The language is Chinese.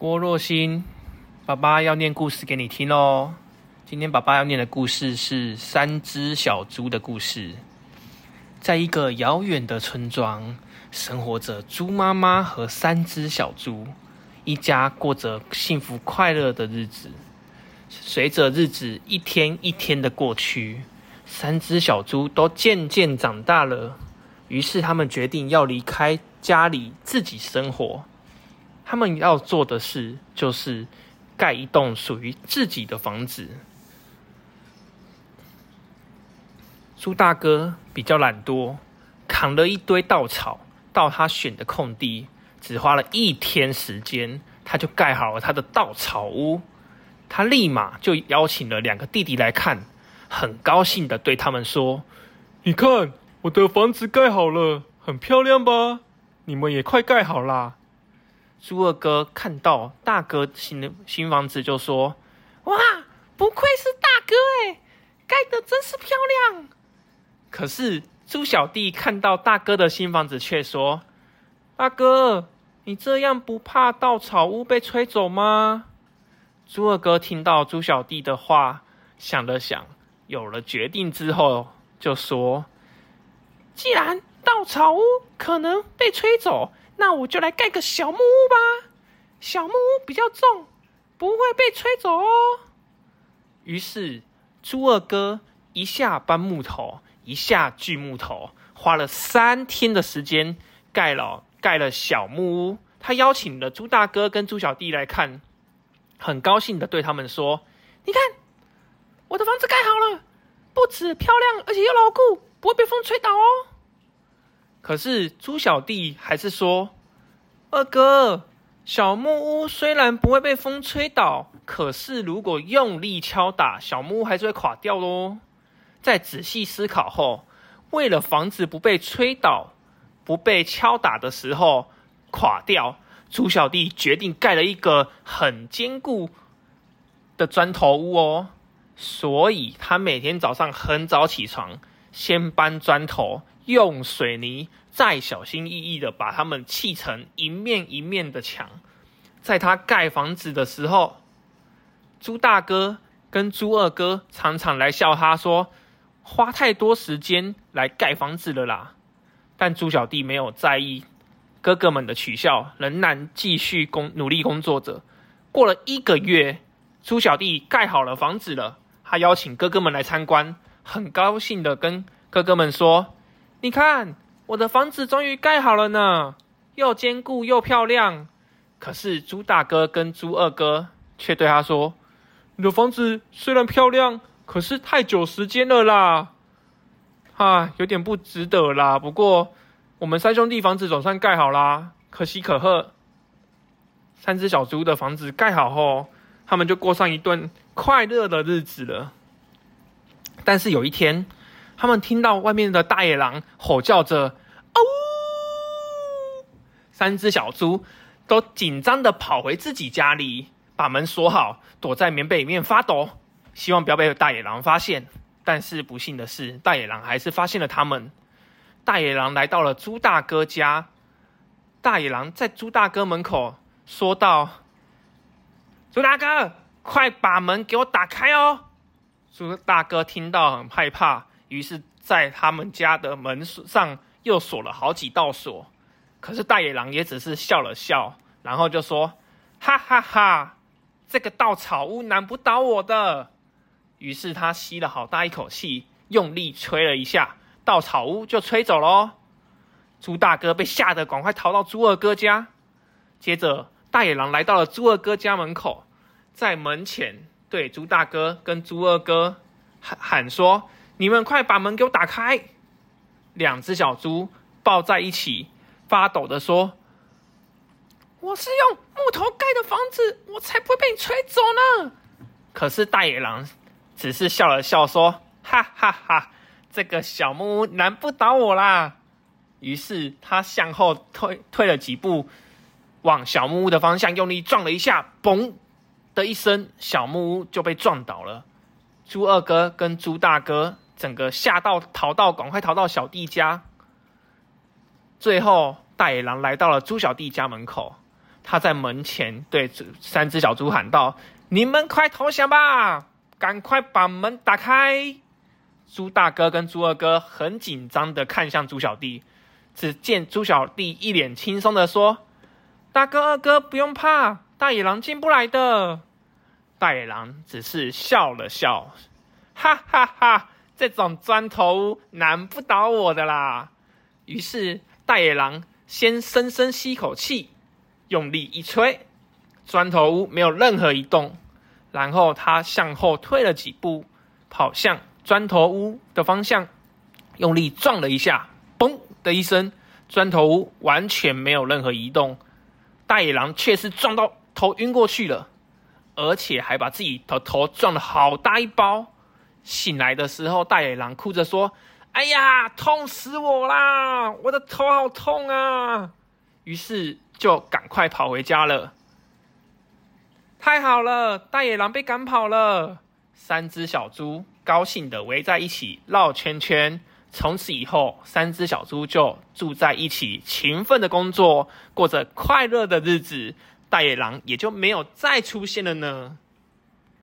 郭若欣，爸爸要念故事给你听哦。今天爸爸要念的故事是三只小猪的故事。在一个遥远的村庄，生活着猪妈妈和三只小猪，一家过着幸福快乐的日子。随着日子一天一天的过去，三只小猪都渐渐长大了。于是他们决定要离开家里，自己生活。他们要做的事就是盖一栋属于自己的房子。猪大哥比较懒惰，扛了一堆稻草到他选的空地，只花了一天时间，他就盖好了他的稻草屋。他立马就邀请了两个弟弟来看，很高兴的对他们说：“你看，我的房子盖好了，很漂亮吧？你们也快盖好啦！”猪二哥看到大哥新的新房子，就说：“哇，不愧是大哥哎，盖的真是漂亮。”可是猪小弟看到大哥的新房子，却说：“大哥，你这样不怕稻草屋被吹走吗？”猪二哥听到猪小弟的话，想了想，有了决定之后，就说：“既然稻草屋可能被吹走。”那我就来盖个小木屋吧，小木屋比较重，不会被吹走哦。于是猪二哥一下搬木头，一下锯木头，花了三天的时间盖了盖了小木屋。他邀请了猪大哥跟猪小弟来看，很高兴的对他们说：“你看，我的房子盖好了，不止漂亮，而且又牢固，不会被风吹倒哦。”可是猪小弟还是说：“二哥，小木屋虽然不会被风吹倒，可是如果用力敲打，小木屋还是会垮掉喽。”在仔细思考后，为了房子不被吹倒、不被敲打的时候垮掉，猪小弟决定盖了一个很坚固的砖头屋哦。所以他每天早上很早起床，先搬砖头。用水泥再小心翼翼的把它们砌成一面一面的墙。在他盖房子的时候，猪大哥跟猪二哥常常来笑他说：“花太多时间来盖房子了啦。”但猪小弟没有在意哥哥们的取笑，仍然继续工努力工作着。过了一个月，猪小弟盖好了房子了，他邀请哥哥们来参观，很高兴的跟哥哥们说。你看，我的房子终于盖好了呢，又坚固又漂亮。可是猪大哥跟猪二哥却对他说：“你的房子虽然漂亮，可是太久时间了啦，啊，有点不值得啦。不过我们三兄弟房子总算盖好啦，可喜可贺。”三只小猪的房子盖好后，他们就过上一顿快乐的日子了。但是有一天，他们听到外面的大野狼吼叫着“哦”，三只小猪都紧张的跑回自己家里，把门锁好，躲在棉被里面发抖，希望不要被大野狼发现。但是不幸的是，大野狼还是发现了他们。大野狼来到了猪大哥家，大野狼在猪大哥门口说道：“猪大哥，快把门给我打开哦！”猪大哥听到很害怕。于是，在他们家的门上又锁了好几道锁，可是大野狼也只是笑了笑，然后就说：“哈哈哈，这个稻草屋难不倒我的。”于是他吸了好大一口气，用力吹了一下，稻草屋就吹走了。猪大哥被吓得赶快逃到猪二哥家。接着，大野狼来到了猪二哥家门口，在门前对猪大哥跟猪二哥喊喊说。你们快把门给我打开！两只小猪抱在一起，发抖的说：“我是用木头盖的房子，我才不会被你吹走呢。”可是大野狼只是笑了笑，说：“哈哈哈，这个小木屋难不倒我啦。”于是他向后退退了几步，往小木屋的方向用力撞了一下，嘣的一声，小木屋就被撞倒了。猪二哥跟猪大哥。整个吓到逃到，赶快逃到小弟家。最后，大野狼来到了猪小弟家门口，他在门前对三只小猪喊道：“你们快投降吧！赶快把门打开！”猪大哥跟猪二哥很紧张的看向猪小弟，只见猪小弟一脸轻松的说：“大哥二哥不用怕，大野狼进不来的。”大野狼只是笑了笑，哈哈哈！这种砖头屋难不倒我的啦。于是大野狼先深深吸口气，用力一吹，砖头屋没有任何移动。然后他向后退了几步，跑向砖头屋的方向，用力撞了一下，嘣的一声，砖头屋完全没有任何移动。大野狼却是撞到头晕过去了。而且还把自己的头撞了好大一包。醒来的时候，大野狼哭着说：“哎呀，痛死我啦！我的头好痛啊！”于是就赶快跑回家了。太好了，大野狼被赶跑了。三只小猪高兴的围在一起绕圈圈。从此以后，三只小猪就住在一起，勤奋的工作，过着快乐的日子。大野狼也就没有再出现了呢。